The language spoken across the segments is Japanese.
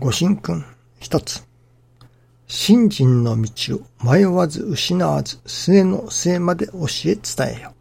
ご神君一つ。信心の道を迷わず失わず末の末まで教え伝えよ。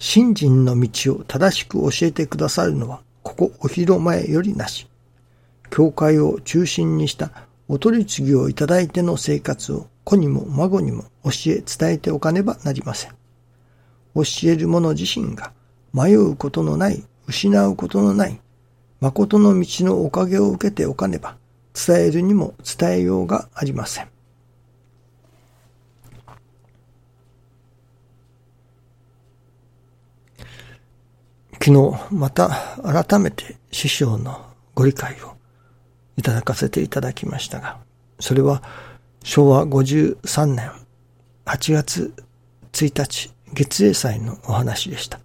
信心の道を正しく教えてくださるのは、ここお広前よりなし。教会を中心にしたお取り次ぎをいただいての生活を子にも孫にも教え伝えておかねばなりません。教える者自身が迷うことのない、失うことのない、誠の道のおかげを受けておかねば、伝えるにも伝えようがありません。昨日また改めて師匠のご理解をいただかせていただきましたが、それは昭和53年8月1日月英祭のお話でした。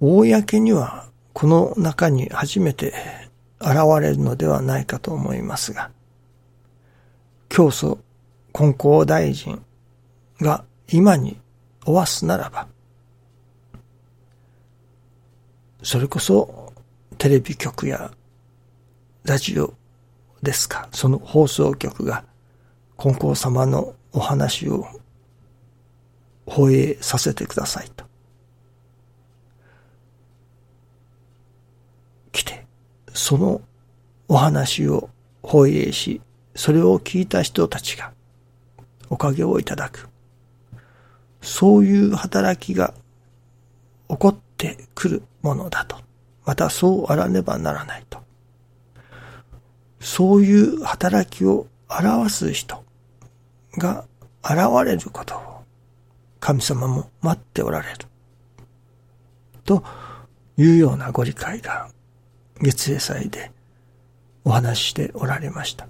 公にはこの中に初めて現れるのではないかと思いますが、教祖根校大臣が今におわすならば、それこそテレビ局やラジオですか、その放送局が金光様のお話を放映させてくださいと。来て、そのお話を放映し、それを聞いた人たちがおかげをいただく。そういう働きが起こってくるものだと。またそうあらねばならないと。そういう働きを表す人が現れることを神様も待っておられる。というようなご理解が月英祭でお話ししておられました。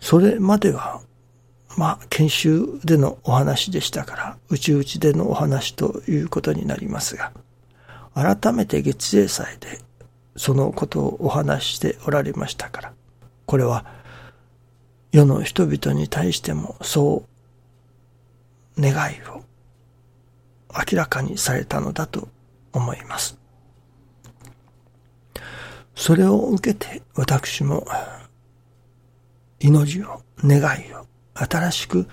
それまでは、まあ、研修でのお話でしたから、うちうちでのお話ということになりますが、改めて月英祭でそのことをお話しておられましたから、これは世の人々に対してもそう願いを明らかにされたのだと思います。それを受けて私も祈りを、願いを新しく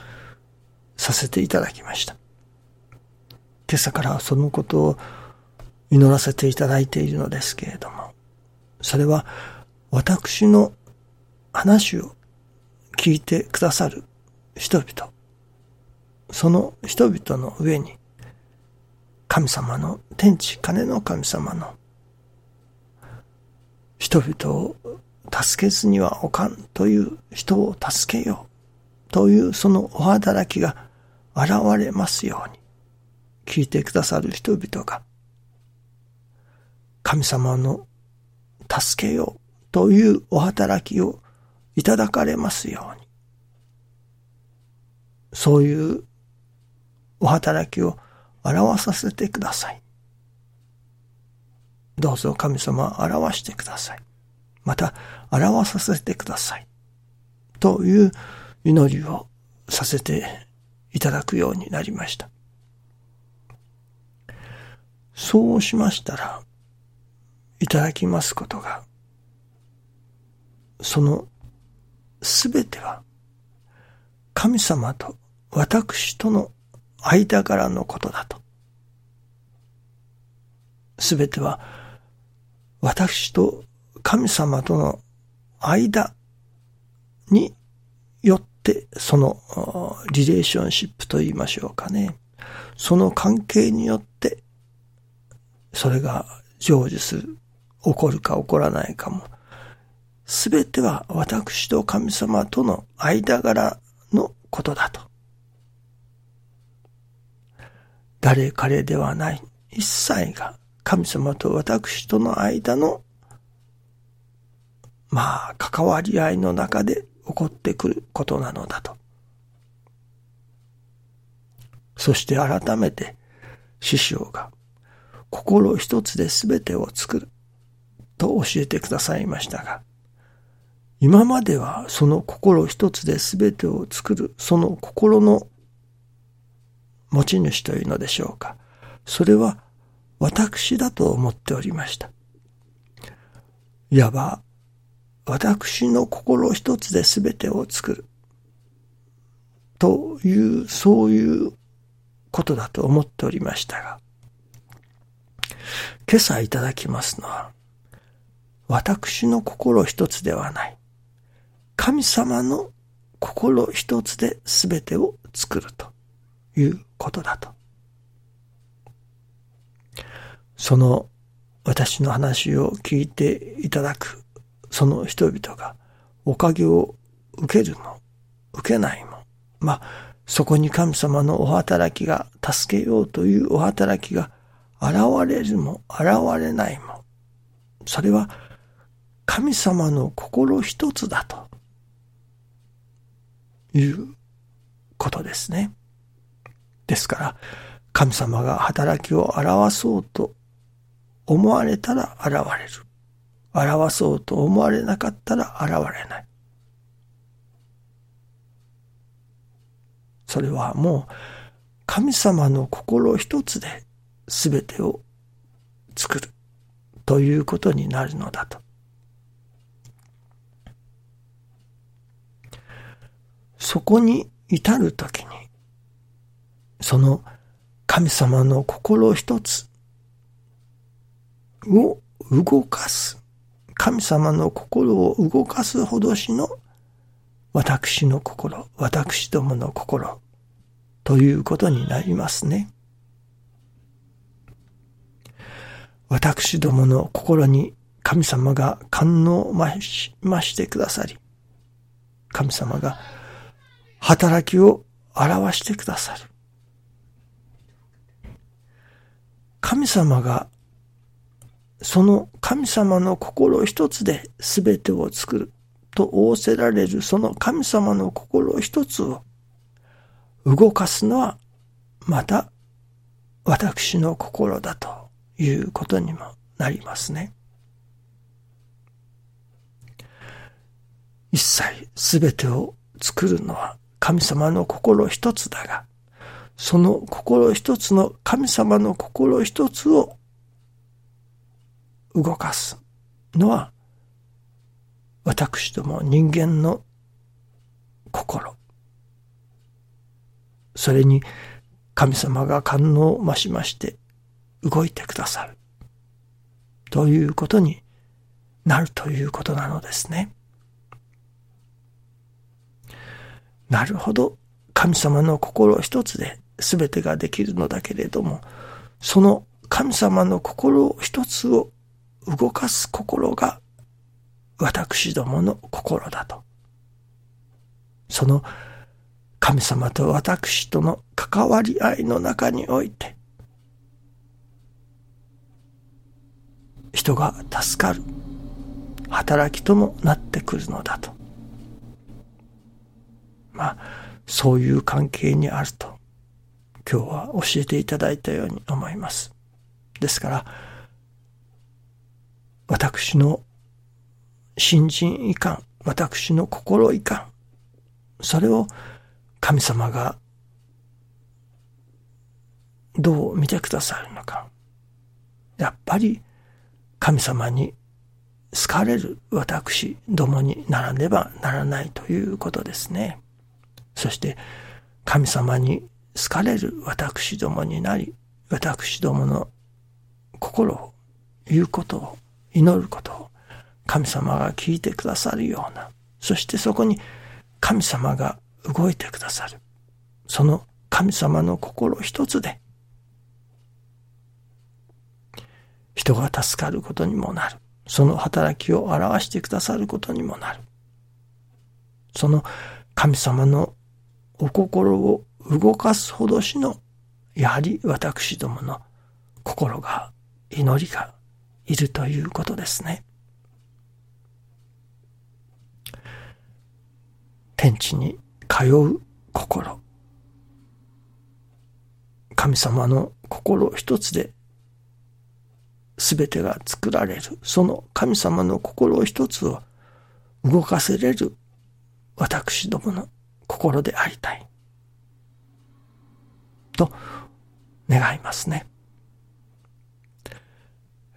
させていただきました。今朝からそのことを祈らせていただいているのですけれども、それは私の話を聞いてくださる人々、その人々の上に神様の天地金の神様の人々を助けずにはおかんという人を助けようというそのお働きが現れますように聞いてくださる人々が神様の助けようというお働きをいただかれますように。そういうお働きを表させてください。どうぞ神様表してください。また表させてください。という祈りをさせていただくようになりました。そうしましたら、いただきますことが、そのすべては神様と私との間柄のことだと。すべては私と神様との間によってそのリレーションシップと言いましょうかね。その関係によってそれが成就する起こるか起こらないかも、すべては私と神様との間柄のことだと。誰彼ではない一切が神様と私との間のまあ関わり合いの中で起こってくることなのだと。そして改めて師匠が心一つで全てを作る。と教えてくださいましたが、今まではその心一つで全てを作る、その心の持ち主というのでしょうか。それは私だと思っておりました。いわば、私の心一つで全てを作る。という、そういうことだと思っておりましたが、今朝いただきますのは、私の心一つではない。神様の心一つで全てを作るということだと。その私の話を聞いていただくその人々がおかげを受けるも受けないも、まあ、そこに神様のお働きが助けようというお働きが現れるも現れないも、それは神様の心一つだと。いうことですね。ですから、神様が働きを表そうと思われたら現れる。表そうと思われなかったら現れない。それはもう神様の心一つで全てを作るということになるのだと。そこに至るときに、その神様の心一つを動かす、神様の心を動かすほどしの私の心、私どもの心ということになりますね。私どもの心に神様が感能を増し増してくださり、神様が働きを表してくださる。神様が、その神様の心一つで全てを作ると仰せられるその神様の心一つを動かすのはまた私の心だということにもなりますね。一切すべてを作るのは神様の心一つだが、その心一つの神様の心一つを動かすのは私ども人間の心。それに神様が感能を増しまして動いてくださる。ということになるということなのですね。なるほど。神様の心一つで全てができるのだけれども、その神様の心一つを動かす心が私どもの心だと。その神様と私との関わり合いの中において、人が助かる働きともなってくるのだと。まあ、そういう関係にあると、今日は教えていただいたように思います。ですから、私の新人遺憾、私の心遺憾、それを神様がどう見てくださるのか。やっぱり神様に好かれる私どもにならねばならないということですね。そして神様に好かれる私どもになり、私どもの心を言うことを祈ることを神様が聞いてくださるような、そしてそこに神様が動いてくださる。その神様の心一つで、人が助かることにもなる。その働きを表してくださることにもなる。その神様のお心を動かすほどしの、やはり私どもの心が、祈りがいるということですね。天地に通う心。神様の心一つで全てが作られる。その神様の心一つを動かせれる私どもの心でありたい。と願いますね。